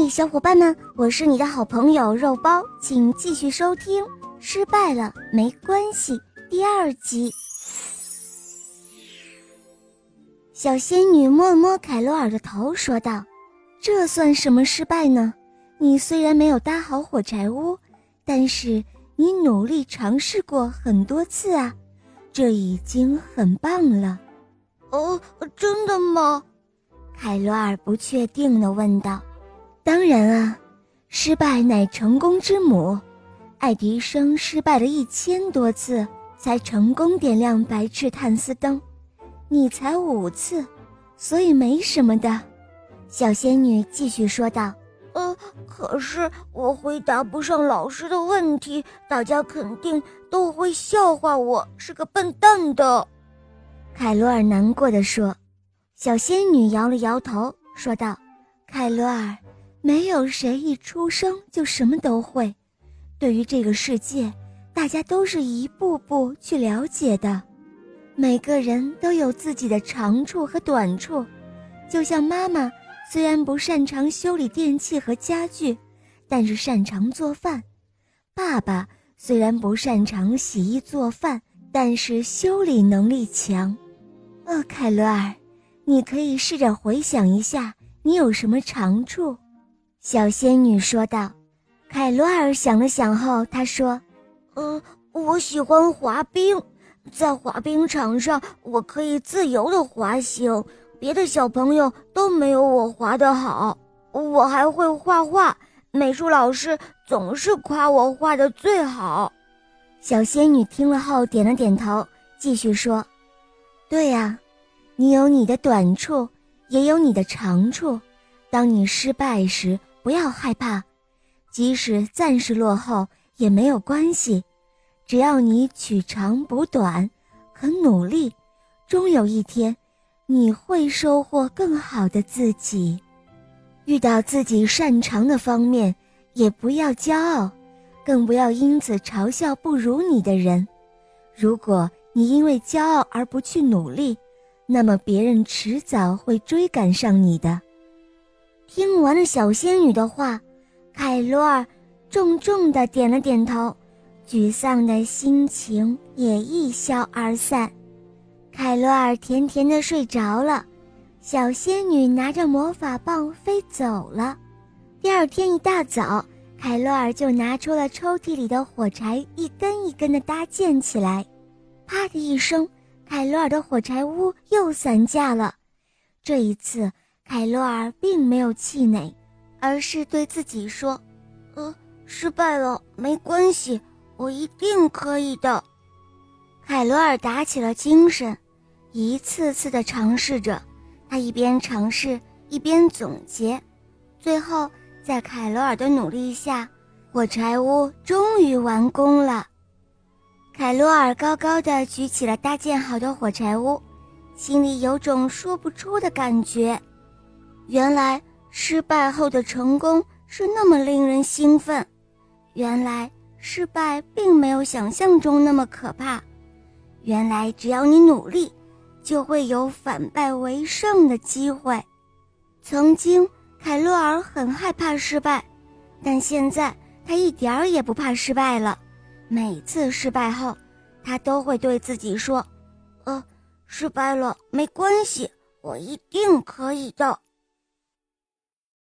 嘿，小伙伴们，我是你的好朋友肉包，请继续收听《失败了没关系》第二集。小仙女摸了摸凯罗尔的头，说道：“这算什么失败呢？你虽然没有搭好火柴屋，但是你努力尝试过很多次啊，这已经很棒了。”哦，真的吗？凯罗尔不确定的问道。当然啊，失败乃成功之母。爱迪生失败了一千多次，才成功点亮白炽碳丝灯，你才五次，所以没什么的。小仙女继续说道：“呃，可是我回答不上老师的问题，大家肯定都会笑话我是个笨蛋的。”凯罗尔难过的说。小仙女摇了摇头，说道：“凯罗尔。”没有谁一出生就什么都会，对于这个世界，大家都是一步步去了解的。每个人都有自己的长处和短处，就像妈妈虽然不擅长修理电器和家具，但是擅长做饭；爸爸虽然不擅长洗衣做饭，但是修理能力强。哦，凯罗尔，你可以试着回想一下，你有什么长处？小仙女说道：“凯罗尔想了想后，他说：‘嗯，我喜欢滑冰，在滑冰场上我可以自由的滑行，别的小朋友都没有我滑得好。我还会画画，美术老师总是夸我画的最好。’小仙女听了后点了点头，继续说：‘对呀，你有你的短处，也有你的长处。当你失败时。’”不要害怕，即使暂时落后也没有关系，只要你取长补短，肯努力，终有一天，你会收获更好的自己。遇到自己擅长的方面，也不要骄傲，更不要因此嘲笑不如你的人。如果你因为骄傲而不去努力，那么别人迟早会追赶上你的。听完了小仙女的话，凯罗尔重重的点了点头，沮丧的心情也一消而散。凯罗尔甜甜的睡着了，小仙女拿着魔法棒飞走了。第二天一大早，凯罗尔就拿出了抽屉里的火柴，一根一根的搭建起来。啪的一声，凯罗尔的火柴屋又散架了。这一次。凯洛尔并没有气馁，而是对自己说：“呃，失败了没关系，我一定可以的。”凯罗尔打起了精神，一次次的尝试着。他一边尝试一边总结，最后在凯罗尔的努力下，火柴屋终于完工了。凯罗尔高高的举起了搭建好的火柴屋，心里有种说不出的感觉。原来失败后的成功是那么令人兴奋，原来失败并没有想象中那么可怕，原来只要你努力，就会有反败为胜的机会。曾经凯洛尔很害怕失败，但现在他一点儿也不怕失败了。每次失败后，他都会对自己说：“呃，失败了没关系，我一定可以的。”